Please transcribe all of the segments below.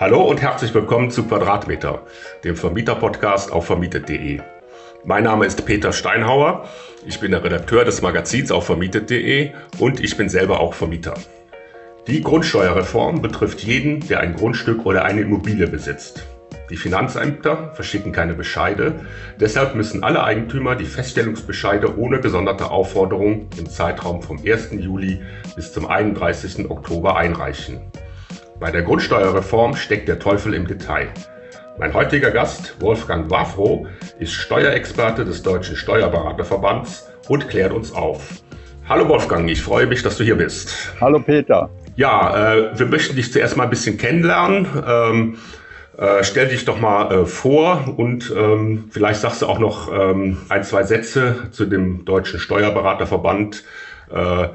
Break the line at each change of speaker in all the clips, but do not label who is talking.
Hallo und herzlich willkommen zu Quadratmeter, dem Vermieter-Podcast auf vermietet.de. Mein Name ist Peter Steinhauer, ich bin der Redakteur des Magazins auf vermietet.de und ich bin selber auch Vermieter. Die Grundsteuerreform betrifft jeden, der ein Grundstück oder eine Immobilie besitzt. Die Finanzämter verschicken keine Bescheide, deshalb müssen alle Eigentümer die Feststellungsbescheide ohne gesonderte Aufforderung im Zeitraum vom 1. Juli bis zum 31. Oktober einreichen. Bei der Grundsteuerreform steckt der Teufel im Detail. Mein heutiger Gast, Wolfgang Wafro, ist Steuerexperte des Deutschen Steuerberaterverbands und klärt uns auf. Hallo Wolfgang, ich freue mich, dass du hier bist.
Hallo Peter.
Ja, äh, wir möchten dich zuerst mal ein bisschen kennenlernen. Ähm, äh, stell dich doch mal äh, vor und ähm, vielleicht sagst du auch noch ähm, ein, zwei Sätze zu dem Deutschen Steuerberaterverband, äh, äh,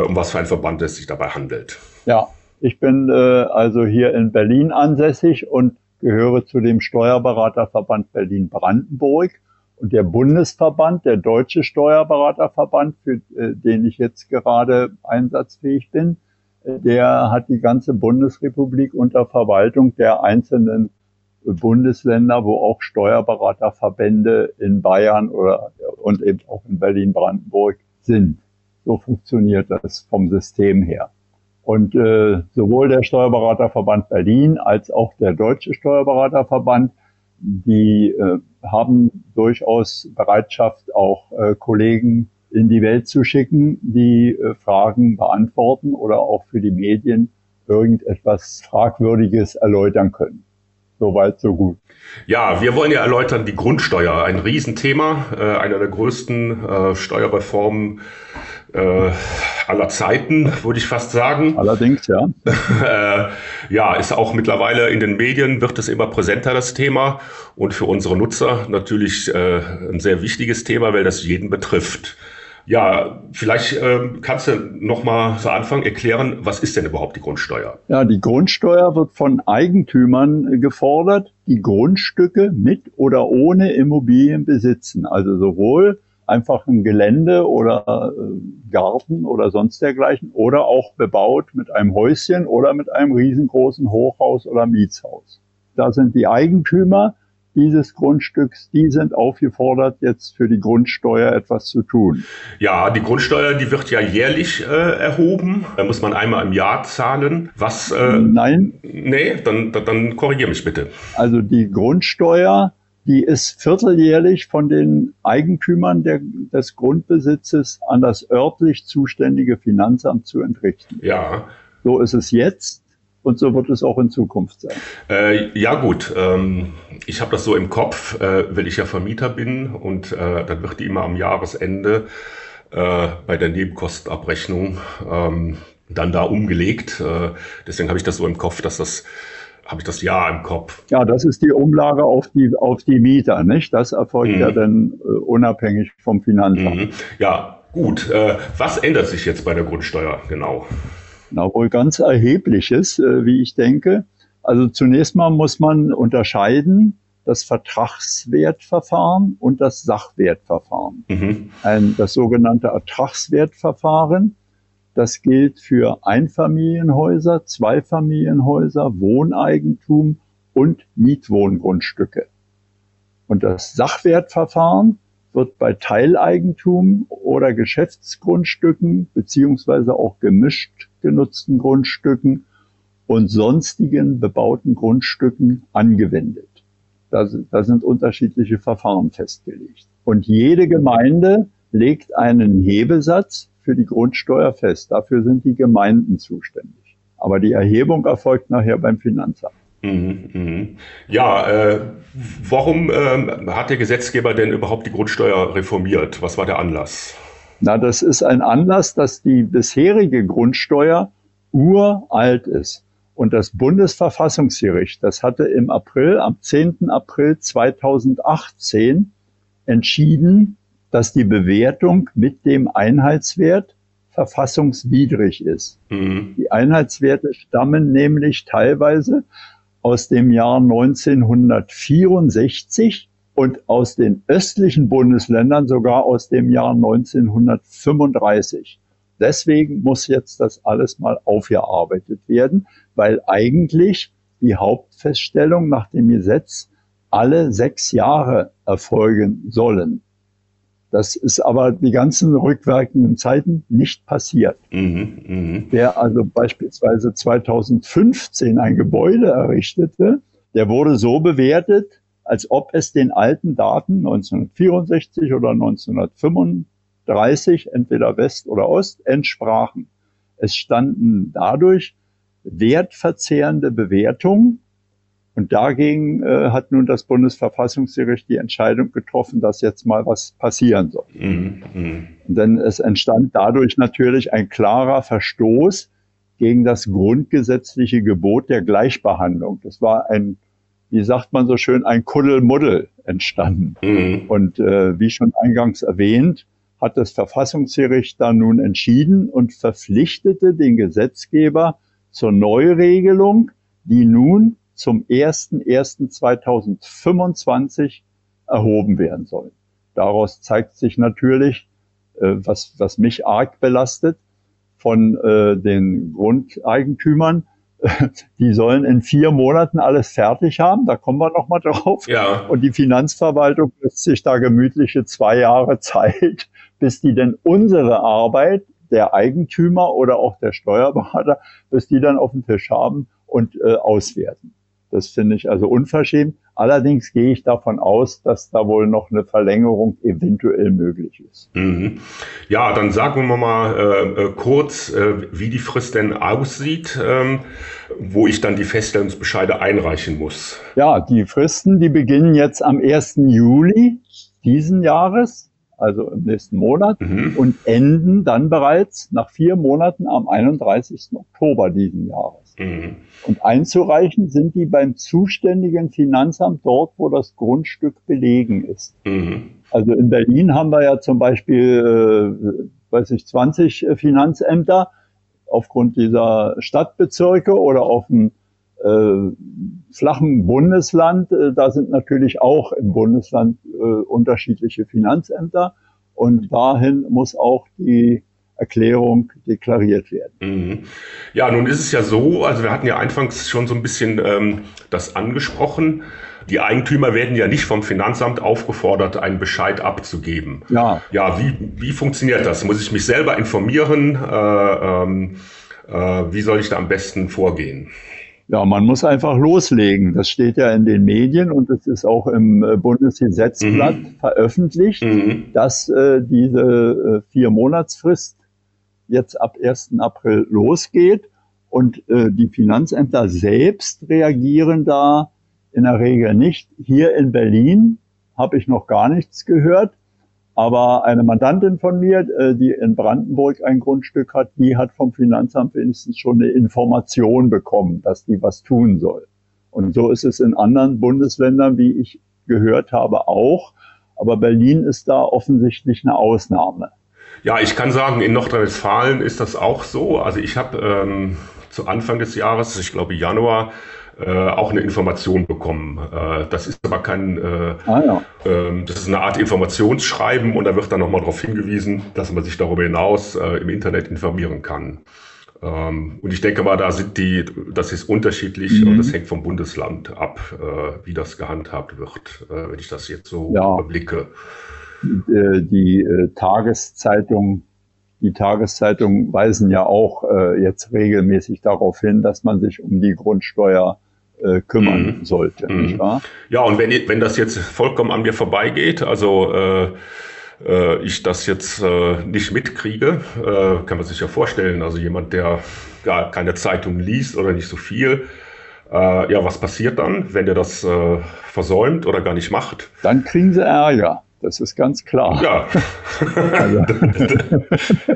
um was für ein Verband es sich dabei handelt.
Ja, ich bin äh, also hier in Berlin ansässig und gehöre zu dem Steuerberaterverband Berlin-Brandenburg. Und der Bundesverband, der Deutsche Steuerberaterverband, für äh, den ich jetzt gerade einsatzfähig bin, der hat die ganze Bundesrepublik unter Verwaltung der einzelnen Bundesländer, wo auch Steuerberaterverbände in Bayern oder und eben auch in Berlin-Brandenburg sind. So funktioniert das vom System her. Und äh, sowohl der Steuerberaterverband Berlin als auch der Deutsche Steuerberaterverband, die äh, haben durchaus Bereitschaft, auch äh, Kollegen in die Welt zu schicken, die äh, Fragen beantworten oder auch für die Medien irgendetwas Fragwürdiges erläutern können. Soweit, so gut.
Ja, wir wollen ja erläutern die Grundsteuer, ein Riesenthema, äh, einer der größten äh, Steuerreformen äh, aller Zeiten, würde ich fast sagen.
Allerdings, ja.
äh, ja, ist auch mittlerweile in den Medien, wird es immer präsenter, das Thema. Und für unsere Nutzer natürlich äh, ein sehr wichtiges Thema, weil das jeden betrifft. Ja, vielleicht äh, kannst du noch mal zu Anfang erklären, was ist denn überhaupt die Grundsteuer?
Ja, die Grundsteuer wird von Eigentümern gefordert, die Grundstücke mit oder ohne Immobilien besitzen. Also sowohl einfach ein Gelände oder äh, Garten oder sonst dergleichen oder auch bebaut mit einem Häuschen oder mit einem riesengroßen Hochhaus oder Mietshaus. Da sind die Eigentümer dieses Grundstücks, die sind aufgefordert, jetzt für die Grundsteuer etwas zu tun.
Ja, die Grundsteuer, die wird ja jährlich äh, erhoben. Da muss man einmal im Jahr zahlen. Was?
Äh, Nein.
Nee, dann, dann, korrigiere mich bitte.
Also die Grundsteuer, die ist vierteljährlich von den Eigentümern der, des Grundbesitzes an das örtlich zuständige Finanzamt zu entrichten.
Ja.
So ist es jetzt. Und so wird es auch in Zukunft sein.
Äh, ja gut, ähm, ich habe das so im Kopf, äh, weil ich ja Vermieter bin und äh, dann wird die immer am Jahresende äh, bei der Nebenkostenabrechnung ähm, dann da umgelegt. Äh, deswegen habe ich das so im Kopf, dass das habe ich das Jahr im Kopf.
Ja, das ist die Umlage auf die auf die Mieter, nicht? Das erfolgt mhm. ja dann äh, unabhängig vom Finanzamt. Mhm.
Ja, gut. Was ändert sich jetzt bei der Grundsteuer genau?
Na, wohl ganz erhebliches, äh, wie ich denke. Also zunächst mal muss man unterscheiden das Vertragswertverfahren und das Sachwertverfahren. Mhm. Ein, das sogenannte Ertragswertverfahren, das gilt für Einfamilienhäuser, Zweifamilienhäuser, Wohneigentum und Mietwohngrundstücke. Und das Sachwertverfahren wird bei Teileigentum oder Geschäftsgrundstücken beziehungsweise auch gemischt genutzten Grundstücken und sonstigen bebauten Grundstücken angewendet. Da, da sind unterschiedliche Verfahren festgelegt. Und jede Gemeinde legt einen Hebesatz für die Grundsteuer fest. Dafür sind die Gemeinden zuständig. Aber die Erhebung erfolgt nachher beim Finanzamt.
Mhm, mhm. Ja, äh, warum äh, hat der Gesetzgeber denn überhaupt die Grundsteuer reformiert? Was war der Anlass?
Na, das ist ein Anlass, dass die bisherige Grundsteuer uralt ist. Und das Bundesverfassungsgericht, das hatte im April, am 10. April 2018 entschieden, dass die Bewertung mit dem Einheitswert verfassungswidrig ist. Mhm. Die Einheitswerte stammen nämlich teilweise aus dem Jahr 1964 und aus den östlichen Bundesländern sogar aus dem Jahr 1935. Deswegen muss jetzt das alles mal aufgearbeitet werden, weil eigentlich die Hauptfeststellung nach dem Gesetz alle sechs Jahre erfolgen sollen. Das ist aber die ganzen rückwirkenden Zeiten nicht passiert. Mhm, mh. Wer also beispielsweise 2015 ein Gebäude errichtete, der wurde so bewertet, als ob es den alten Daten 1964 oder 1935, entweder West oder Ost, entsprachen. Es standen dadurch wertverzehrende Bewertungen und dagegen äh, hat nun das Bundesverfassungsgericht die Entscheidung getroffen, dass jetzt mal was passieren soll. Mhm. mhm. Denn es entstand dadurch natürlich ein klarer Verstoß gegen das grundgesetzliche Gebot der Gleichbehandlung. Das war ein, wie sagt man so schön, ein Kuddelmuddel entstanden. Mhm. Und äh, wie schon eingangs erwähnt, hat das Verfassungsgericht da nun entschieden und verpflichtete den Gesetzgeber zur Neuregelung, die nun zum 01.01.2025 erhoben werden sollen. Daraus zeigt sich natürlich, äh, was, was mich arg belastet, von äh, den Grundeigentümern, die sollen in vier Monaten alles fertig haben, da kommen wir nochmal drauf. Ja. Und die Finanzverwaltung lässt sich da gemütliche zwei Jahre Zeit, bis die denn unsere Arbeit, der Eigentümer oder auch der Steuerberater, bis die dann auf dem Tisch haben und äh, auswerten. Das finde ich also unverschämt. Allerdings gehe ich davon aus, dass da wohl noch eine Verlängerung eventuell möglich ist. Mhm.
Ja, dann sagen wir mal äh, äh, kurz, äh, wie die Frist denn aussieht, ähm, wo ich dann die Feststellungsbescheide einreichen muss.
Ja, die Fristen, die beginnen jetzt am 1. Juli diesen Jahres, also im nächsten Monat, mhm. und enden dann bereits nach vier Monaten am 31. Oktober diesen Jahres. Mhm. Und einzureichen sind die beim zuständigen Finanzamt dort, wo das Grundstück belegen ist. Mhm. Also in Berlin haben wir ja zum Beispiel, äh, weiß ich, 20 äh, Finanzämter aufgrund dieser Stadtbezirke oder auf dem äh, flachen Bundesland. Äh, da sind natürlich auch im Bundesland äh, unterschiedliche Finanzämter. Und dahin muss auch die Erklärung deklariert werden. Mhm.
Ja, nun ist es ja so, also wir hatten ja anfangs schon so ein bisschen ähm, das angesprochen. Die Eigentümer werden ja nicht vom Finanzamt aufgefordert, einen Bescheid abzugeben. Ja. Ja, wie, wie funktioniert das? Muss ich mich selber informieren? Äh, ähm, äh, wie soll ich da am besten vorgehen?
Ja, man muss einfach loslegen. Das steht ja in den Medien und es ist auch im äh, Bundesgesetzblatt mhm. veröffentlicht, mhm. dass äh, diese äh, vier Monatsfrist jetzt ab 1. April losgeht. Und äh, die Finanzämter selbst reagieren da in der Regel nicht. Hier in Berlin habe ich noch gar nichts gehört. Aber eine Mandantin von mir, äh, die in Brandenburg ein Grundstück hat, die hat vom Finanzamt wenigstens schon eine Information bekommen, dass die was tun soll. Und so ist es in anderen Bundesländern, wie ich gehört habe, auch. Aber Berlin ist da offensichtlich eine Ausnahme.
Ja, ich kann sagen, in Nordrhein-Westfalen ist das auch so. Also ich habe ähm, zu Anfang des Jahres, ich glaube Januar, äh, auch eine Information bekommen. Äh, das ist aber kein, äh, ah, ja. äh, das ist eine Art Informationsschreiben und da wird dann nochmal darauf hingewiesen, dass man sich darüber hinaus äh, im Internet informieren kann. Ähm, und ich denke mal, da sind die, das ist unterschiedlich mhm. und das hängt vom Bundesland ab, äh, wie das gehandhabt wird, äh, wenn ich das jetzt so ja. überblicke.
Äh, die äh, Tageszeitung, die Tageszeitungen weisen ja auch äh, jetzt regelmäßig darauf hin, dass man sich um die Grundsteuer kümmern mhm. sollte. Mhm.
Ja, und wenn, wenn das jetzt vollkommen an mir vorbeigeht, also äh, äh, ich das jetzt äh, nicht mitkriege, kann man sich ja vorstellen, also jemand, der gar keine Zeitung liest oder nicht so viel, ja, was passiert dann, wenn der das versäumt oder gar nicht macht?
Dann kriegen sie Ärger. Das ist ganz klar. Ja. also,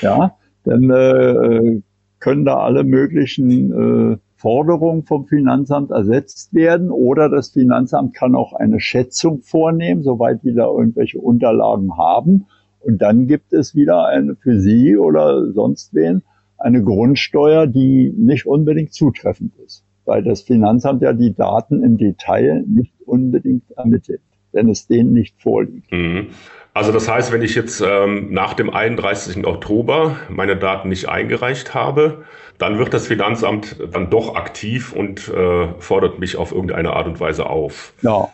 ja, dann äh, können da alle möglichen äh, Forderungen vom Finanzamt ersetzt werden oder das Finanzamt kann auch eine Schätzung vornehmen, soweit die da irgendwelche Unterlagen haben. Und dann gibt es wieder eine für Sie oder sonst wen eine Grundsteuer, die nicht unbedingt zutreffend ist, weil das Finanzamt ja die Daten im Detail nicht unbedingt ermittelt. Wenn es denen nicht vorliegt.
Mhm. Also das heißt, wenn ich jetzt ähm, nach dem 31. Oktober meine Daten nicht eingereicht habe, dann wird das Finanzamt dann doch aktiv und äh, fordert mich auf irgendeine Art und Weise auf.
Ja.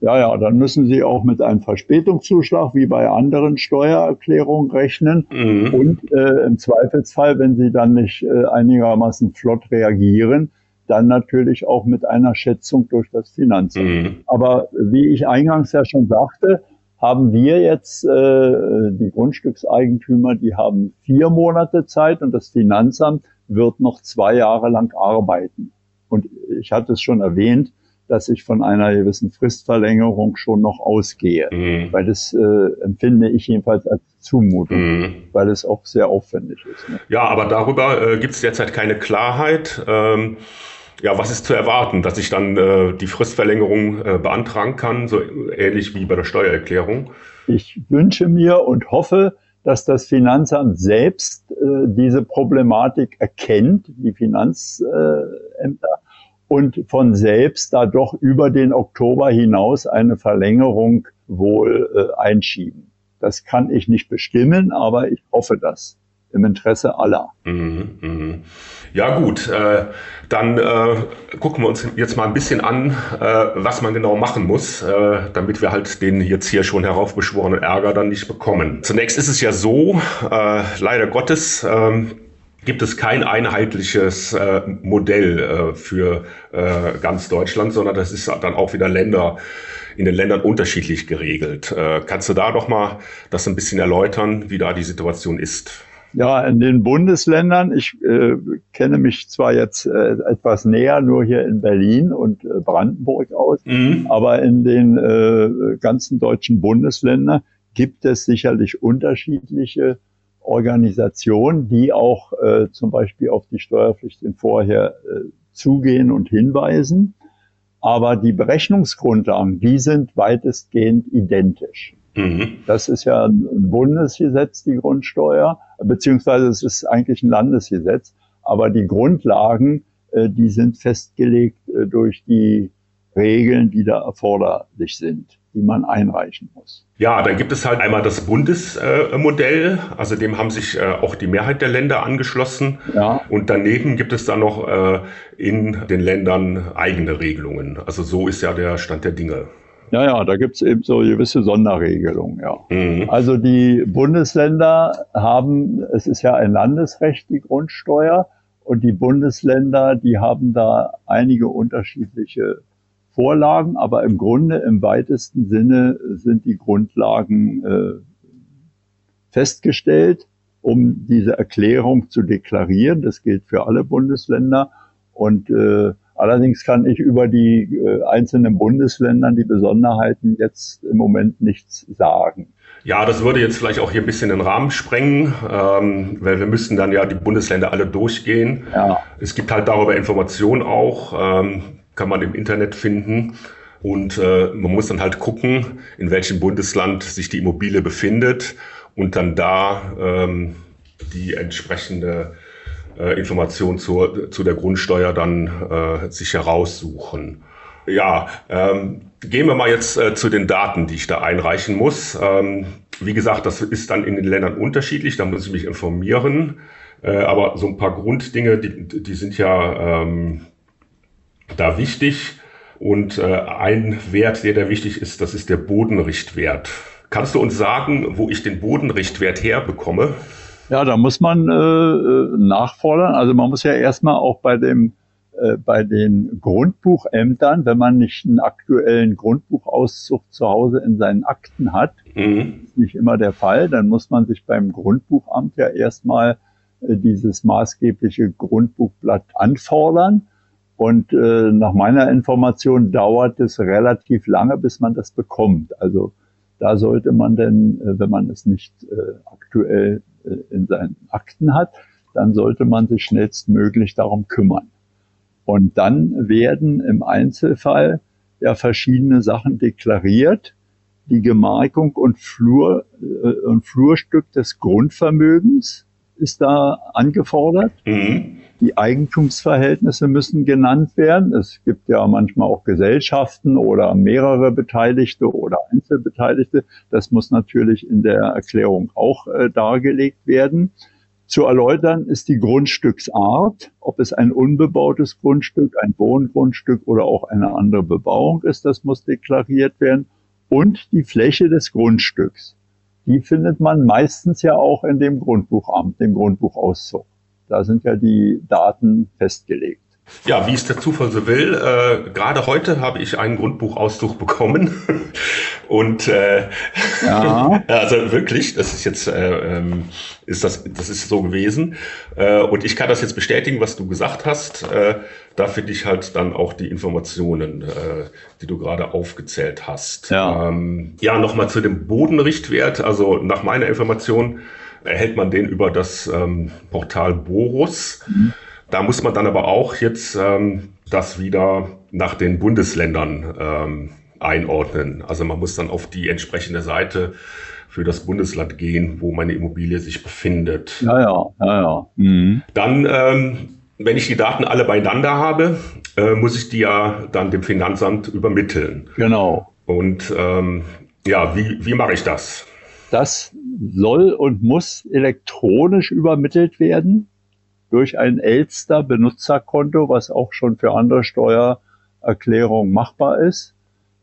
Ja, ja, dann müssen Sie auch mit einem Verspätungszuschlag wie bei anderen Steuererklärungen rechnen. Mhm. Und äh, im Zweifelsfall, wenn Sie dann nicht äh, einigermaßen flott reagieren, dann natürlich auch mit einer Schätzung durch das Finanzamt. Mhm. Aber wie ich eingangs ja schon sagte, haben wir jetzt äh, die Grundstückseigentümer, die haben vier Monate Zeit und das Finanzamt wird noch zwei Jahre lang arbeiten. Und ich hatte es schon erwähnt, dass ich von einer gewissen Fristverlängerung schon noch ausgehe, mhm. weil das äh, empfinde ich jedenfalls als Zumutung, mhm. weil es auch sehr aufwendig ist.
Ne? Ja, aber darüber äh, gibt es derzeit keine Klarheit. Ähm, ja, was ist zu erwarten, dass ich dann äh, die Fristverlängerung äh, beantragen kann, so ähnlich wie bei der Steuererklärung?
Ich wünsche mir und hoffe, dass das Finanzamt selbst äh, diese Problematik erkennt, die Finanzämter, und von selbst da doch über den Oktober hinaus eine Verlängerung wohl äh, einschieben. Das kann ich nicht bestimmen, aber ich hoffe das im Interesse aller. Mhm,
mh. Ja gut, äh, dann äh, gucken wir uns jetzt mal ein bisschen an, äh, was man genau machen muss, äh, damit wir halt den jetzt hier schon heraufbeschworenen Ärger dann nicht bekommen. Zunächst ist es ja so, äh, leider Gottes, ähm, gibt es kein einheitliches äh, Modell äh, für äh, ganz Deutschland, sondern das ist dann auch wieder Länder in den Ländern unterschiedlich geregelt. Äh, kannst du da doch mal das ein bisschen erläutern, wie da die Situation ist?
Ja, in den Bundesländern, ich äh, kenne mich zwar jetzt äh, etwas näher nur hier in Berlin und äh, Brandenburg aus, mhm. aber in den äh, ganzen deutschen Bundesländern gibt es sicherlich unterschiedliche Organisationen, die auch äh, zum Beispiel auf die Steuerpflicht vorher äh, zugehen und hinweisen. Aber die Berechnungsgrundlagen, die sind weitestgehend identisch. Mhm. Das ist ja ein Bundesgesetz, die Grundsteuer, beziehungsweise es ist eigentlich ein Landesgesetz. Aber die Grundlagen, äh, die sind festgelegt äh, durch die Regeln, die da erforderlich sind die man einreichen muss.
Ja, dann gibt es halt einmal das Bundesmodell, also dem haben sich äh, auch die Mehrheit der Länder angeschlossen. Ja. Und daneben gibt es dann noch in den Ländern eigene Regelungen. Also so ist ja der Stand der Dinge.
Ja, ja, da gibt es eben so gewisse Sonderregelungen, ja. Mhm. Also die Bundesländer haben, es ist ja ein Landesrecht, die Grundsteuer, und die Bundesländer, die haben da einige unterschiedliche Vorlagen, aber im Grunde im weitesten Sinne sind die Grundlagen äh, festgestellt, um diese Erklärung zu deklarieren. Das gilt für alle Bundesländer. Und äh, allerdings kann ich über die äh, einzelnen Bundesländern die Besonderheiten jetzt im Moment nichts sagen.
Ja, das würde jetzt vielleicht auch hier ein bisschen den Rahmen sprengen, ähm, weil wir müssten dann ja die Bundesländer alle durchgehen. Ja. Es gibt halt darüber Informationen auch. Ähm, kann man im Internet finden. Und äh, man muss dann halt gucken, in welchem Bundesland sich die Immobilie befindet und dann da ähm, die entsprechende äh, Information zur, zu der Grundsteuer dann äh, sich heraussuchen. Ja, ähm, gehen wir mal jetzt äh, zu den Daten, die ich da einreichen muss. Ähm, wie gesagt, das ist dann in den Ländern unterschiedlich, da muss ich mich informieren. Äh, aber so ein paar Grunddinge, die, die sind ja ähm, da wichtig. Und äh, ein Wert, der da wichtig ist, das ist der Bodenrichtwert. Kannst du uns sagen, wo ich den Bodenrichtwert herbekomme?
Ja, da muss man äh, äh, nachfordern. Also man muss ja erstmal auch bei dem äh, bei den Grundbuchämtern, wenn man nicht einen aktuellen Grundbuchauszug zu Hause in seinen Akten hat, mhm. ist nicht immer der Fall, dann muss man sich beim Grundbuchamt ja erstmal äh, dieses maßgebliche Grundbuchblatt anfordern. Und äh, nach meiner Information dauert es relativ lange, bis man das bekommt. Also da sollte man denn, äh, wenn man es nicht äh, aktuell äh, in seinen Akten hat, dann sollte man sich schnellstmöglich darum kümmern. Und dann werden im Einzelfall ja verschiedene Sachen deklariert. Die Gemarkung und, Flur, und Flurstück des Grundvermögens ist da angefordert. Mhm. Die Eigentumsverhältnisse müssen genannt werden. Es gibt ja manchmal auch Gesellschaften oder mehrere Beteiligte oder Einzelbeteiligte. Das muss natürlich in der Erklärung auch äh, dargelegt werden. Zu erläutern ist die Grundstücksart, ob es ein unbebautes Grundstück, ein Wohngrundstück oder auch eine andere Bebauung ist, das muss deklariert werden. Und die Fläche des Grundstücks. Die findet man meistens ja auch in dem Grundbuchamt, dem Grundbuchauszug. Da sind ja die Daten festgelegt.
Ja, wie es der Zufall so will, äh, gerade heute habe ich einen Grundbuchauszug bekommen. Und äh, ja. also wirklich, das ist jetzt äh, ähm, ist das das ist so gewesen. Äh, und ich kann das jetzt bestätigen, was du gesagt hast. Äh, da finde ich halt dann auch die Informationen, äh, die du gerade aufgezählt hast. Ja, ähm, ja nochmal zu dem Bodenrichtwert. Also nach meiner Information erhält man den über das ähm, Portal Borus. Mhm. Da muss man dann aber auch jetzt ähm, das wieder nach den Bundesländern ähm, einordnen. Also man muss dann auf die entsprechende Seite für das Bundesland gehen, wo meine Immobilie sich befindet.
Ja, ja, ja, ja. Mhm.
Dann, ähm, wenn ich die Daten alle beieinander habe, äh, muss ich die ja dann dem Finanzamt übermitteln.
Genau.
Und ähm, ja, wie, wie mache ich das?
Das soll und muss elektronisch übermittelt werden durch ein Elster Benutzerkonto, was auch schon für andere Steuererklärungen machbar ist.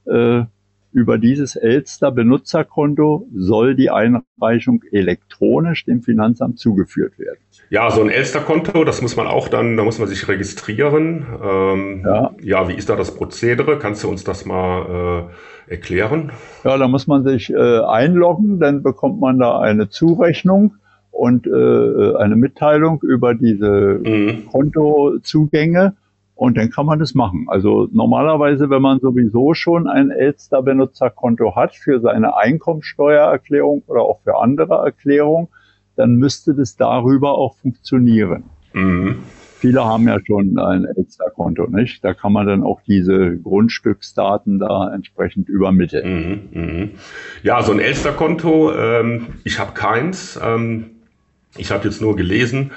Äh, über dieses Elster Benutzerkonto soll die Einreichung elektronisch dem Finanzamt zugeführt werden.
Ja, so ein Elster-Konto, das muss man auch dann, da muss man sich registrieren. Ähm, ja. ja, wie ist da das Prozedere? Kannst du uns das mal äh, erklären?
Ja, da muss man sich äh, einloggen, dann bekommt man da eine Zurechnung und äh, eine Mitteilung über diese mhm. Kontozugänge und dann kann man das machen. Also normalerweise, wenn man sowieso schon ein Elster-Benutzerkonto hat für seine Einkommensteuererklärung oder auch für andere Erklärungen, dann müsste das darüber auch funktionieren. Mhm. Viele haben ja schon ein Elster-Konto, nicht? Da kann man dann auch diese Grundstücksdaten da entsprechend übermitteln.
Mhm, mh. Ja, so ein Elster-Konto, ähm, ich habe keins. Ähm, ich habe jetzt nur gelesen,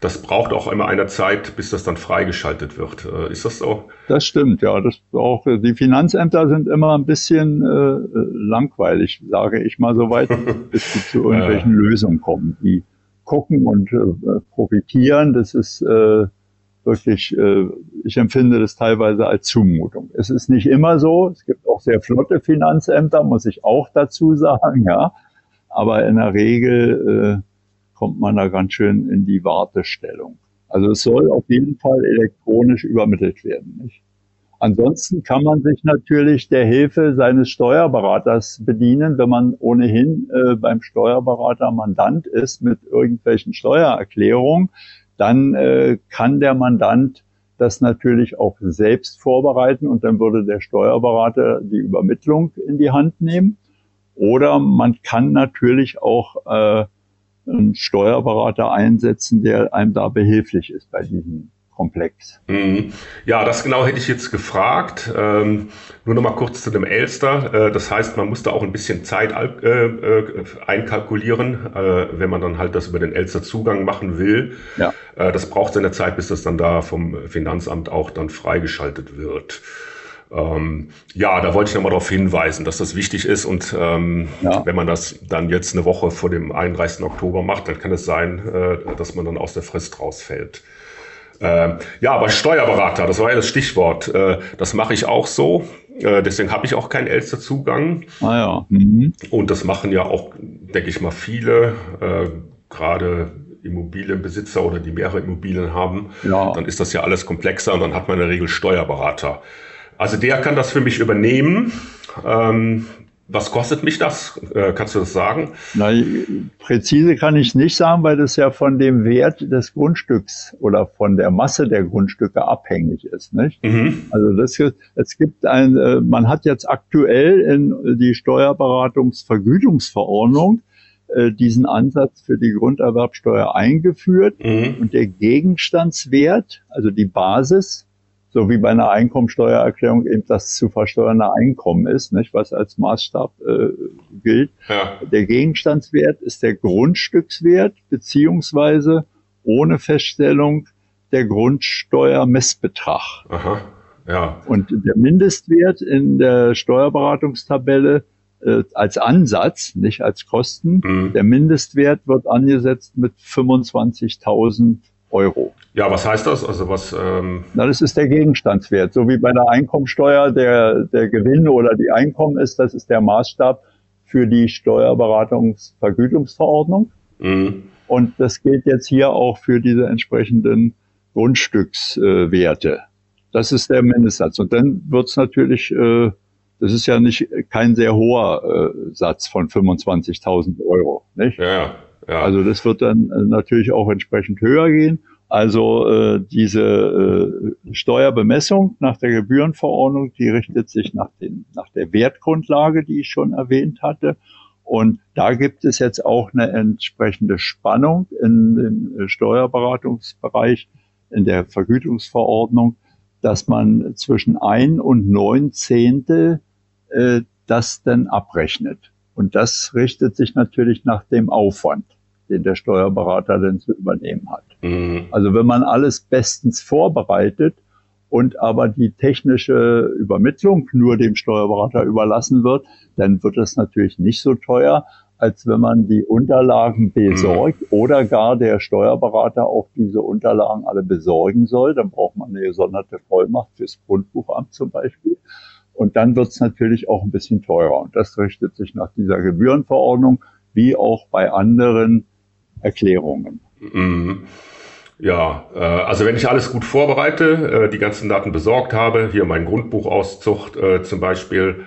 das braucht auch immer eine Zeit, bis das dann freigeschaltet wird. Äh, ist das so?
Das stimmt, ja. Das auch, die Finanzämter sind immer ein bisschen äh, langweilig, sage ich mal so weit, bis sie zu irgendwelchen ja. Lösungen kommen. Die gucken und äh, profitieren, das ist äh, wirklich, äh, ich empfinde das teilweise als Zumutung. Es ist nicht immer so. Es gibt auch sehr flotte Finanzämter, muss ich auch dazu sagen, ja. Aber in der Regel äh, kommt man da ganz schön in die Wartestellung. Also es soll auf jeden Fall elektronisch übermittelt werden. Nicht? Ansonsten kann man sich natürlich der Hilfe seines Steuerberaters bedienen, wenn man ohnehin äh, beim Steuerberater Mandant ist mit irgendwelchen Steuererklärungen, dann äh, kann der Mandant das natürlich auch selbst vorbereiten und dann würde der Steuerberater die Übermittlung in die Hand nehmen. Oder man kann natürlich auch äh, einen Steuerberater einsetzen, der einem da behilflich ist bei diesem Komplex.
Mhm. Ja, das genau hätte ich jetzt gefragt. Ähm, nur noch mal kurz zu dem Elster. Äh, das heißt, man muss da auch ein bisschen Zeit äh, äh, einkalkulieren, äh, wenn man dann halt das über den Elster-Zugang machen will. Ja. Äh, das braucht seine Zeit, bis das dann da vom Finanzamt auch dann freigeschaltet wird. Ähm, ja, da wollte ich nochmal darauf hinweisen, dass das wichtig ist. Und ähm, ja. wenn man das dann jetzt eine Woche vor dem 31. Oktober macht, dann kann es sein, äh, dass man dann aus der Frist rausfällt. Äh, ja, aber Steuerberater, das war ja das Stichwort. Äh, das mache ich auch so. Äh, deswegen habe ich auch keinen Elster-Zugang.
Ah ja. Mhm.
Und das machen ja auch, denke ich mal, viele, äh, gerade Immobilienbesitzer oder die mehrere Immobilien haben. Ja. Dann ist das ja alles komplexer und dann hat man in der Regel Steuerberater. Also der kann das für mich übernehmen. Ähm, was kostet mich das? Äh, kannst du das sagen?
Na, präzise kann ich nicht sagen, weil das ja von dem Wert des Grundstücks oder von der Masse der Grundstücke abhängig ist. Nicht? Mhm. Also das, es gibt ein, äh, man hat jetzt aktuell in die Steuerberatungsvergütungsverordnung äh, diesen Ansatz für die Grunderwerbsteuer eingeführt mhm. und der Gegenstandswert, also die Basis, so wie bei einer Einkommensteuererklärung eben das zu versteuernde Einkommen ist, nicht, was als Maßstab äh, gilt. Ja. Der Gegenstandswert ist der Grundstückswert beziehungsweise ohne Feststellung der Grundsteuermessbetrag.
Aha, ja.
Und der Mindestwert in der Steuerberatungstabelle äh, als Ansatz, nicht als Kosten,
Mhm.
der Mindestwert wird angesetzt mit 25.000 Euro.
Ja, was heißt das? Also was, ähm,
Na, das ist der Gegenstandswert. So wie bei der Einkommensteuer der, der Gewinn oder die Einkommen ist, das ist der Maßstab für die Steuerberatungs-Vergütungsverordnung.
mhm.
Und das gilt jetzt hier auch für diese entsprechenden Grundstückswerte. Das ist der Mindestsatz. Und dann wird's natürlich, äh, das ist ja nicht kein sehr hoher äh, Satz von 25.000 Euro. Nicht?
ja, ja.
Also das wird dann äh, natürlich auch entsprechend höher gehen. Also äh, diese äh, Steuerbemessung nach der Gebührenverordnung, die richtet sich nach, den, nach der Wertgrundlage, die ich schon erwähnt hatte. Und da gibt es jetzt auch eine entsprechende Spannung in dem äh, Steuerberatungsbereich, in der Vergütungsverordnung, dass man zwischen ein und neun Zehntel äh, das dann abrechnet. Und das richtet sich natürlich nach dem Aufwand, den der Steuerberater dann zu übernehmen hat.
mhm.
Also wenn man alles bestens vorbereitet und aber die technische Übermittlung nur dem Steuerberater überlassen wird, dann wird es natürlich nicht so teuer, als wenn man die Unterlagen besorgt oder gar der Steuerberater auch diese Unterlagen alle besorgen soll. Dann braucht man eine gesonderte Vollmacht fürs Grundbuchamt zum Beispiel. Und dann wird es natürlich auch ein bisschen teurer. Und das richtet sich nach dieser Gebührenverordnung wie auch bei anderen Erklärungen.
Mhm. Ja, äh, also wenn ich alles gut vorbereite, äh, die ganzen Daten besorgt habe, hier mein Grundbuchauszug äh, zum Beispiel,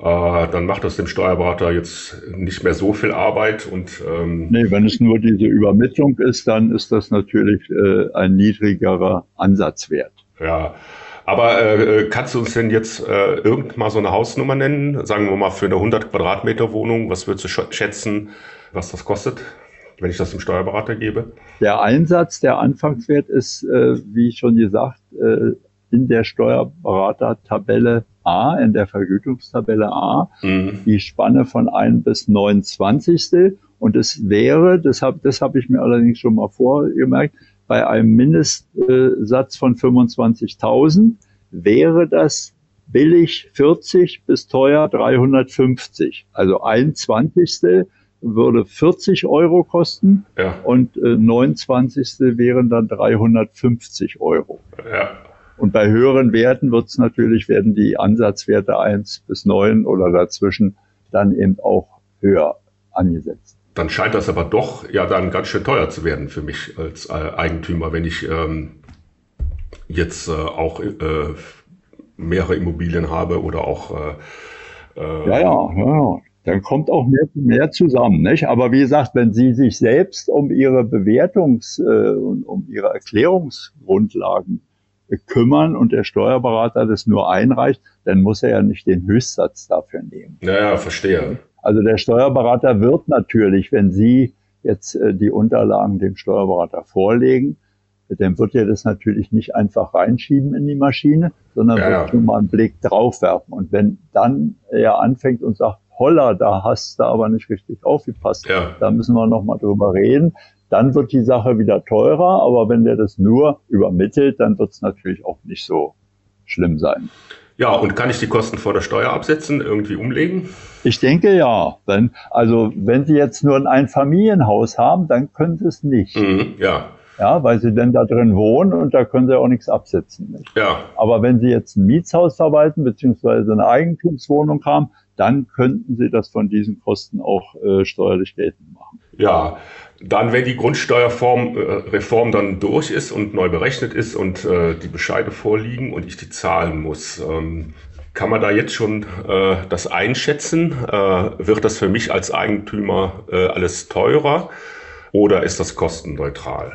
äh, dann macht das dem Steuerberater jetzt nicht mehr so viel Arbeit und ähm,
Nee, wenn es nur diese Übermittlung ist, dann ist das natürlich äh, ein niedrigerer Ansatzwert.
ja. Aber äh, kannst du uns denn jetzt äh, irgend mal so eine Hausnummer nennen? Sagen wir mal für eine 100 Quadratmeter Wohnung, was würdest du sch- schätzen, was das kostet, wenn ich das dem Steuerberater gebe?
Der Einsatz, der Anfangswert ist, äh, wie schon gesagt, äh, in der Steuerberatertabelle A, in der Vergütungstabelle A,
Mhm.
die Spanne von 1 bis 29. Und es wäre, das habe das hab ich mir allerdings schon mal vorgemerkt, bei einem Mindestsatz von 25.000 wäre das billig 40 bis teuer 350. Also ein Zwanzigstel würde 40 Euro kosten
Ja,
und äh, 29. wären dann 350 Euro.
ja.
Und bei höheren Werten wird es natürlich, werden die Ansatzwerte 1 bis 9 oder dazwischen dann eben auch höher angesetzt.
Dann scheint das aber doch ja dann ganz schön teuer zu werden für mich als äh, Eigentümer, wenn ich ähm, jetzt äh, auch äh, mehrere Immobilien habe oder auch äh, äh,
Ja, ja, ja, ja. Dann kommt auch mehr, mehr zusammen, nicht? Aber wie gesagt, wenn Sie sich selbst um Ihre Bewertungs- äh, und um Ihre Erklärungsgrundlagen äh, kümmern und der Steuerberater das nur einreicht, dann muss er ja nicht den Höchstsatz dafür nehmen.
Naja, verstehe.
Also der Steuerberater wird natürlich, wenn Sie jetzt äh, die Unterlagen dem Steuerberater vorlegen, dann wird er das natürlich nicht einfach reinschieben in die Maschine, sondern
Ja,
wird schon mal einen Blick drauf werfen. Und wenn dann er anfängt und sagt, holla, da hast du aber nicht richtig aufgepasst,
Ja.
da müssen wir nochmal drüber reden, dann wird die Sache wieder teurer. Aber wenn der das nur übermittelt, dann wird es natürlich auch nicht so schlimm sein.
Ja, und kann ich die Kosten vor der Steuer absetzen, irgendwie umlegen?
Ich denke ja. Wenn, also wenn Sie jetzt nur ein Einfamilienhaus haben, dann können Sie es nicht.
Mhm, ja,
Ja, weil Sie denn da drin wohnen und da können Sie auch nichts absetzen. Nicht?
ja,
Aber wenn Sie jetzt ein Mietshaus verwalten beziehungsweise eine Eigentumswohnung haben, dann könnten Sie das von diesen Kosten auch äh, steuerlich geltend machen.
ja. Dann, wenn die Grundsteuerreform äh, dann durch ist und neu berechnet ist und äh, die Bescheide vorliegen und ich die zahlen muss, ähm, kann man da jetzt schon äh, das einschätzen? Äh, wird das für mich als Eigentümer äh, alles teurer oder ist das kostenneutral?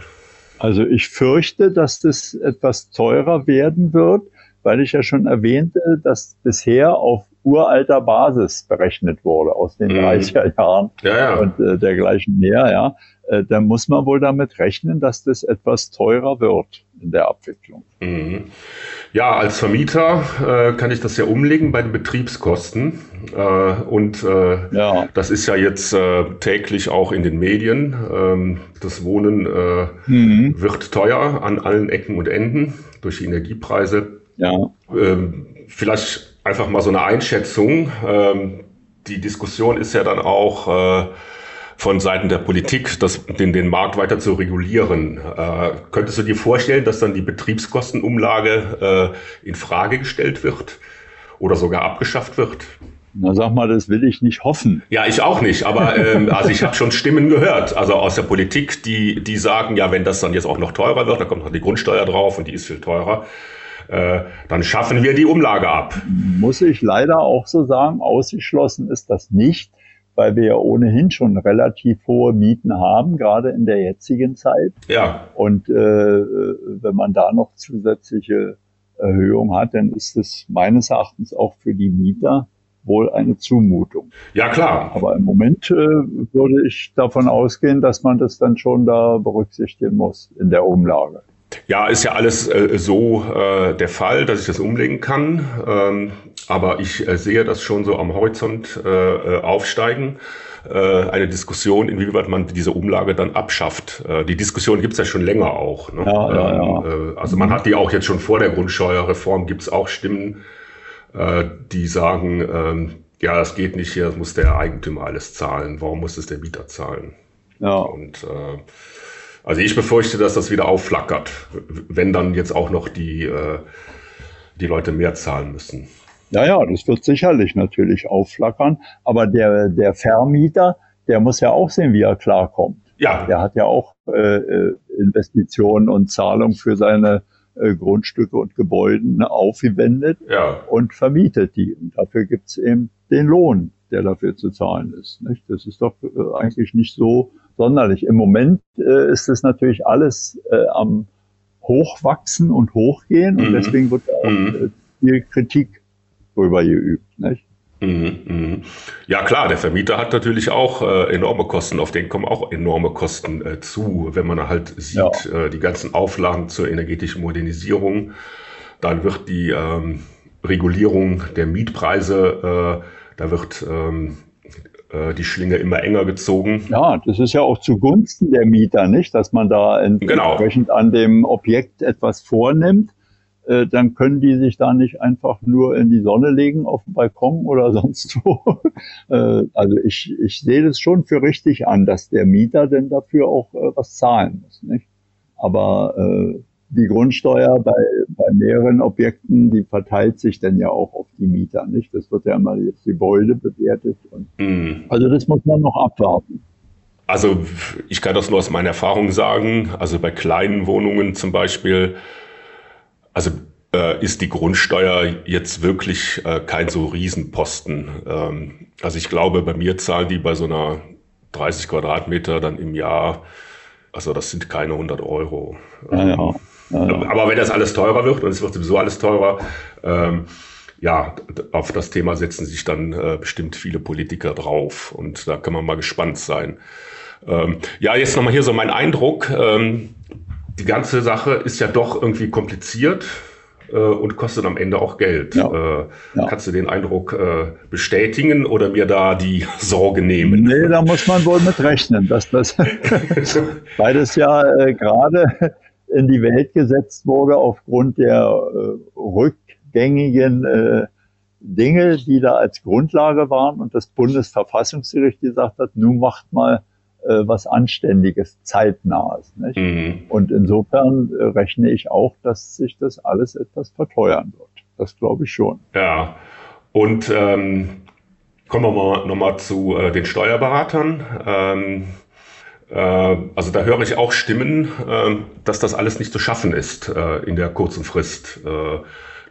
Also ich fürchte, dass das etwas teurer werden wird, weil ich ja schon erwähnte, dass bisher auf uralter Basis berechnet wurde aus den
Mhm.
30er Jahren
Ja, ja.
und äh, dergleichen mehr, ja. Äh, da muss man wohl damit rechnen, dass das etwas teurer wird. in der Abwicklung.
Mhm. Ja, als Vermieter äh, kann ich das ja umlegen bei den Betriebskosten. Äh, und äh, ja. das ist ja jetzt äh, täglich auch in den Medien. Ähm, das Wohnen mhm. wird teuer an allen Ecken und Enden durch die Energiepreise. Ja. Ähm, vielleicht einfach mal so eine Einschätzung. Ähm, die Diskussion ist ja dann auch von Seiten der Politik, das, den, den Markt weiter zu regulieren. Äh, könntest du dir vorstellen, dass dann die Betriebskostenumlage äh, in Frage gestellt wird oder sogar abgeschafft wird?
Na sag mal, das will ich nicht hoffen.
Ja, ich auch nicht. Aber ähm, also ich habe schon Stimmen gehört, also aus der Politik, die die sagen, ja, wenn das dann jetzt auch noch teurer wird, da kommt noch die Grundsteuer drauf und die ist viel teurer. Äh, dann schaffen wir die Umlage ab.
Muss ich leider auch so sagen, ausgeschlossen ist das nicht weil wir ja ohnehin schon relativ hohe Mieten haben, gerade in der jetzigen Zeit. Ja. Und äh, wenn man da noch zusätzliche Erhöhung hat, dann ist es meines Erachtens auch für die Mieter wohl eine Zumutung.
Ja, klar.
Aber im Moment äh, würde ich davon ausgehen, dass man das dann schon da berücksichtigen muss in der Umlage.
Ja, ist ja alles äh, so äh, der Fall, dass ich das umlegen kann. Ähm, aber ich äh, sehe das schon so am Horizont äh, äh, aufsteigen. Äh, eine Diskussion, inwieweit man diese Umlage dann abschafft. Die Diskussion gibt es ja schon länger auch. Ne? Ja, ja, ja. Ähm, äh, also man hat die auch jetzt schon vor der Grundsteuerreform, gibt es auch Stimmen, äh, die sagen, äh, ja, das geht nicht hier, das muss der Eigentümer alles zahlen. Warum muss es der Mieter zahlen? Ja. Und äh, also ich befürchte, dass das wieder aufflackert, wenn dann jetzt auch noch die, äh, die Leute mehr zahlen müssen.
Ja, ja, das wird sicherlich natürlich aufflackern, aber der, der Vermieter, der muss ja auch sehen, wie er klarkommt. Ja. Der hat ja auch äh, äh Investitionen und Zahlungen für seine äh, Grundstücke und Gebäude aufgewendet ja. und vermietet die. Und dafür gibt's eben den Lohn, der dafür zu zahlen ist. Nicht? Das ist doch äh, eigentlich nicht so sonderlich. Im Moment äh, ist es natürlich alles äh, am Hochwachsen und Hochgehen und mhm. deswegen wird auch mhm. viel Kritik drüber geübt. Nicht?
Mhm, mhm. Ja klar, der Vermieter hat natürlich auch äh, enorme Kosten, auf den kommen auch enorme Kosten äh, zu, wenn man halt sieht, ja. äh, die ganzen Auflagen zur energetischen Modernisierung, dann wird die ähm, Regulierung der Mietpreise, äh, da wird ähm, äh, die Schlinge immer enger gezogen.
Ja, das ist ja auch zugunsten der Mieter, nicht? Dass man da genau. entsprechend genau. an dem Objekt etwas vornimmt. Äh, dann können die sich da nicht einfach nur in die Sonne legen auf dem Balkon oder sonst wo. Äh, also ich, ich sehe das schon für richtig an, dass der Mieter denn dafür auch was zahlen muss. Nicht? Aber äh, die Grundsteuer bei, bei mehreren Objekten, die verteilt sich dann ja auch auf die Mieter, nicht? Das wird ja immer jetzt Gebäude bewertet. Und, mm. Also das muss man noch abwarten.
Also ich kann das nur aus meiner Erfahrung sagen. Also bei kleinen Wohnungen zum Beispiel, also äh, ist die Grundsteuer jetzt wirklich äh, kein so Riesenposten. Ähm, also ich glaube, bei mir zahlen die bei so einer 30 Quadratmeter dann im Jahr, also das sind keine 100 Euro. Ja, ja. Aber wenn das alles teurer wird, und es wird sowieso alles teurer, ähm, ja, auf das Thema setzen sich dann äh, bestimmt viele Politiker drauf. Und da kann man mal gespannt sein. Ähm, ja, jetzt nochmal hier so mein Eindruck. Ähm, die ganze Sache ist ja doch irgendwie kompliziert äh, und kostet am Ende auch Geld. Ja. Äh, ja. Kannst du den Eindruck äh, bestätigen oder mir da die Sorge nehmen?
Nee, da muss man wohl mit rechnen, dass das beides ja äh, gerade in die Welt gesetzt wurde aufgrund der äh, rückgängigen äh, Dinge, die da als Grundlage waren und das Bundesverfassungsgericht gesagt hat, nun macht mal äh, was Anständiges, Zeitnahes. Nicht? Mhm. Und insofern äh, rechne ich auch, dass sich das alles etwas verteuern wird. Das glaube ich schon.
Ja, und ähm, kommen wir mal nochmal zu äh, den Steuerberatern. Ähm, äh, also da höre ich auch Stimmen, ähm, dass das alles nicht zu schaffen ist äh, in der kurzen Frist. Äh,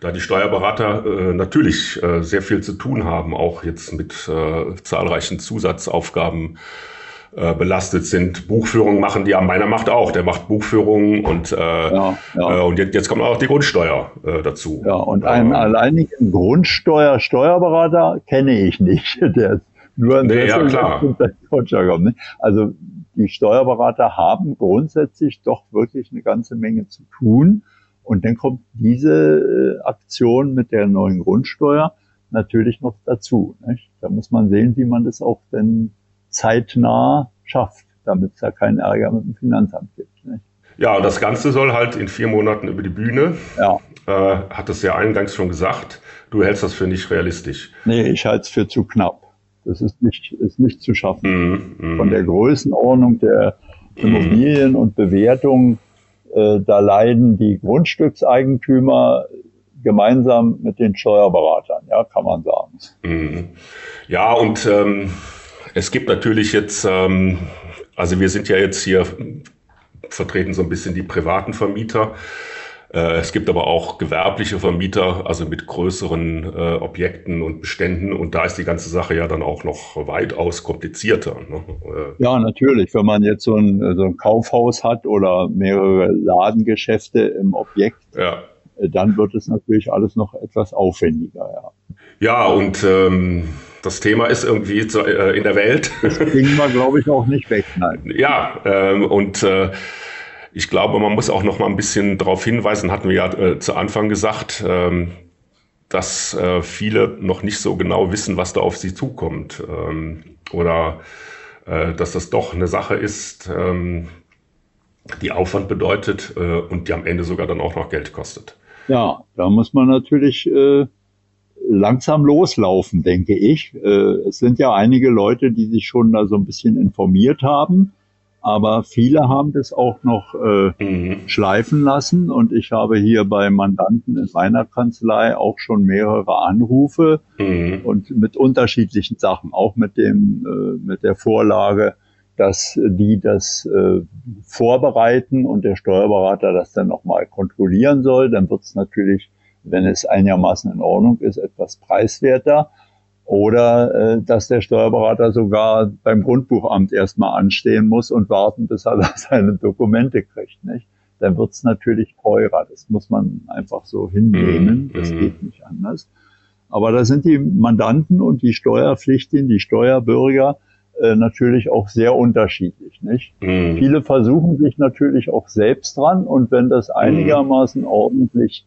da die Steuerberater natürlich sehr viel zu tun haben, auch jetzt mit zahlreichen Zusatzaufgaben belastet sind. Buchführung machen die ja, meiner macht auch. Der macht Buchführung und, ja, ja. und jetzt, kommt auch die Grundsteuer dazu.
Ja, und einen alleinigen Grundsteuer-Steuerberater kenne ich nicht. Der nur
nee, ja, klar.
Also die Steuerberater haben grundsätzlich doch wirklich eine ganze Menge zu tun. Und dann kommt diese äh, Aktion mit der neuen Grundsteuer natürlich noch dazu. Nicht? Da muss man sehen, wie man das auch denn zeitnah schafft, damit es da keinen Ärger mit dem Finanzamt gibt. Nicht?
Ja, und das Ganze soll halt in vier Monaten über die Bühne. Ja. Äh, hat es ja eingangs schon gesagt. Du hältst das für nicht realistisch.
Nee, ich halte es für zu knapp. Das ist nicht, ist nicht zu schaffen. Mm, mm. Von der Größenordnung der Immobilien mm. und Bewertung, äh, da leiden die Grundstückseigentümer gemeinsam mit den Steuerberatern, ja, kann man sagen.
Mhm. Ja, und ähm, es gibt natürlich jetzt, ähm, also wir sind ja jetzt hier vertreten so ein bisschen die privaten Vermieter. Äh, es gibt aber auch gewerbliche Vermieter, also mit größeren äh, Objekten und Beständen. Und da ist die ganze Sache ja dann auch noch weitaus komplizierter. Ne?
Äh, ja, natürlich. Wenn man jetzt so ein, so ein Kaufhaus hat oder mehrere Ladengeschäfte im Objekt, ja. Äh, dann wird es natürlich alles noch etwas aufwendiger.
Ja, ja und ähm, das Thema ist irgendwie zu, äh, in der Welt.
Das kriegen wir, glaube ich, auch nicht weg.
Nein. Ja, ähm, und äh, ich glaube, man muss auch noch mal ein bisschen darauf hinweisen, hatten wir ja äh, zu Anfang gesagt, ähm, dass äh, viele noch nicht so genau wissen, was da auf sie zukommt. Ähm, oder äh, dass das doch eine Sache ist, ähm, die Aufwand bedeutet und die am Ende sogar dann auch noch Geld kostet.
Ja, da muss man natürlich äh, langsam loslaufen, denke ich. Äh, es sind ja einige Leute, die sich schon da so ein bisschen informiert haben aber viele haben das auch noch äh, mhm. schleifen lassen und ich habe hier bei Mandanten in meiner Kanzlei auch schon mehrere Anrufe mhm. und mit unterschiedlichen Sachen, auch mit dem äh, mit der Vorlage, dass die das äh, vorbereiten und der Steuerberater das dann nochmal kontrollieren soll. Dann wird es natürlich, wenn es einigermaßen in Ordnung ist, etwas preiswerter. Oder äh, dass der Steuerberater sogar beim Grundbuchamt erstmal anstehen muss und warten, bis er seine Dokumente kriegt. Nicht? Dann wird's natürlich teurer. Das muss man einfach so hinnehmen. Mhm. Das mhm. geht nicht anders. Aber da sind die Mandanten und die Steuerpflichtigen, die Steuerbürger äh, natürlich auch sehr unterschiedlich. Nicht? Mhm. Viele versuchen sich natürlich auch selbst dran und wenn das mhm. einigermaßen ordentlich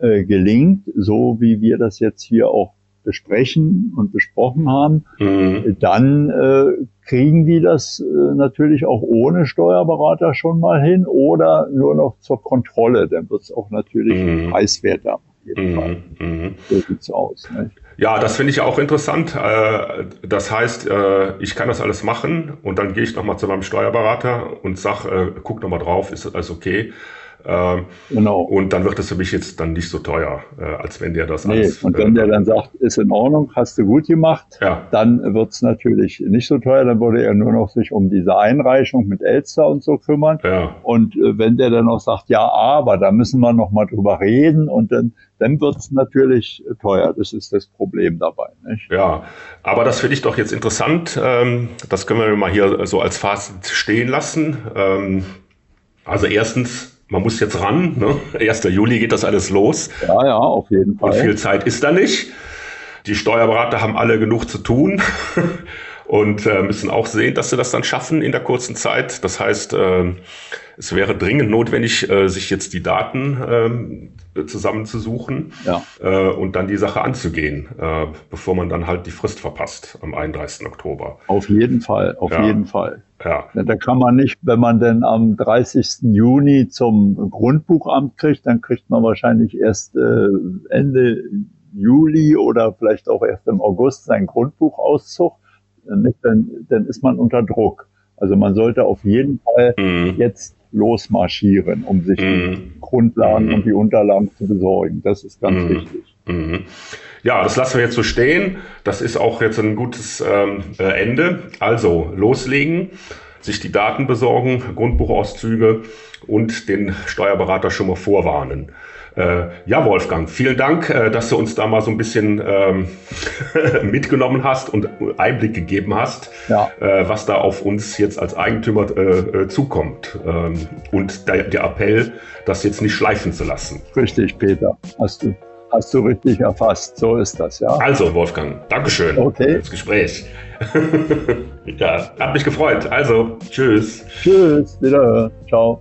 äh, gelingt, so wie wir das jetzt hier auch besprechen und besprochen haben, mhm. dann äh, kriegen die das äh, natürlich auch ohne Steuerberater schon mal hin oder nur noch zur Kontrolle. Dann wird es auch natürlich mhm. preiswerter. Jeden mhm. Fall. Mhm. So sieht's aus. Nicht?
Ja, das finde ich auch interessant. Äh, das heißt, äh, ich kann das alles machen und dann gehe ich nochmal zu meinem Steuerberater und sage, äh, guck nochmal drauf, ist das alles okay? Ähm, genau. Und dann wird es für mich jetzt dann nicht so teuer, äh, als wenn der das
nee, alles, Und wenn äh, der dann sagt, ist in Ordnung, hast du gut gemacht, ja. dann wird es natürlich nicht so teuer. Dann würde er nur noch sich um diese Einreichung mit Elster und so kümmern. Ja. Und äh, wenn der dann noch sagt, ja, aber da müssen wir noch mal drüber reden und dann dann wird es natürlich teuer. Das ist das Problem dabei. Nicht?
Ja, aber das finde ich doch jetzt interessant. Ähm, das können wir mal hier so als Fazit stehen lassen. Ähm, also erstens, man muss jetzt ran. Ne? 1. Juli geht das alles los.
Ja, ja, auf jeden Fall.
Und viel Zeit ist da nicht. Die Steuerberater haben alle genug zu tun und äh, müssen auch sehen, dass sie das dann schaffen in der kurzen Zeit. Das heißt, äh, es wäre dringend notwendig, äh, sich jetzt die Daten äh, zusammenzusuchen ja. äh, und dann die Sache anzugehen, äh, bevor man dann halt die Frist verpasst am 31. Oktober.
Auf jeden Fall, auf ja. jeden Fall. Ja. Da kann man nicht, wenn man denn am 30. Juni zum Grundbuchamt kriegt, dann kriegt man wahrscheinlich erst äh, Ende Juli oder vielleicht auch erst im August seinen Grundbuchauszug. Dann, dann ist man unter Druck. Also man sollte auf jeden Fall mhm. jetzt losmarschieren, um sich mhm. die Grundlagen mhm. und die Unterlagen zu besorgen. Das ist ganz mhm. wichtig. Mhm.
Ja, das lassen wir jetzt so stehen. Das ist auch jetzt ein gutes ähm, äh, Ende. Also loslegen, sich die Daten besorgen, Grundbuchauszüge und den Steuerberater schon mal vorwarnen. Äh, ja, Wolfgang, vielen Dank, äh, dass du uns da mal so ein bisschen ähm, mitgenommen hast und Einblick gegeben hast, ja. äh, was da auf uns jetzt als Eigentümer äh, äh, zukommt. Ähm, und der, der, Appell, das jetzt nicht schleifen zu lassen.
Richtig, Peter. Hast du Hast du richtig erfasst. So ist das, ja.
Also, Wolfgang, Dankeschön
okay.
für das Gespräch. ja, hat mich gefreut. Also, tschüss.
Tschüss, wiederhören. Ciao.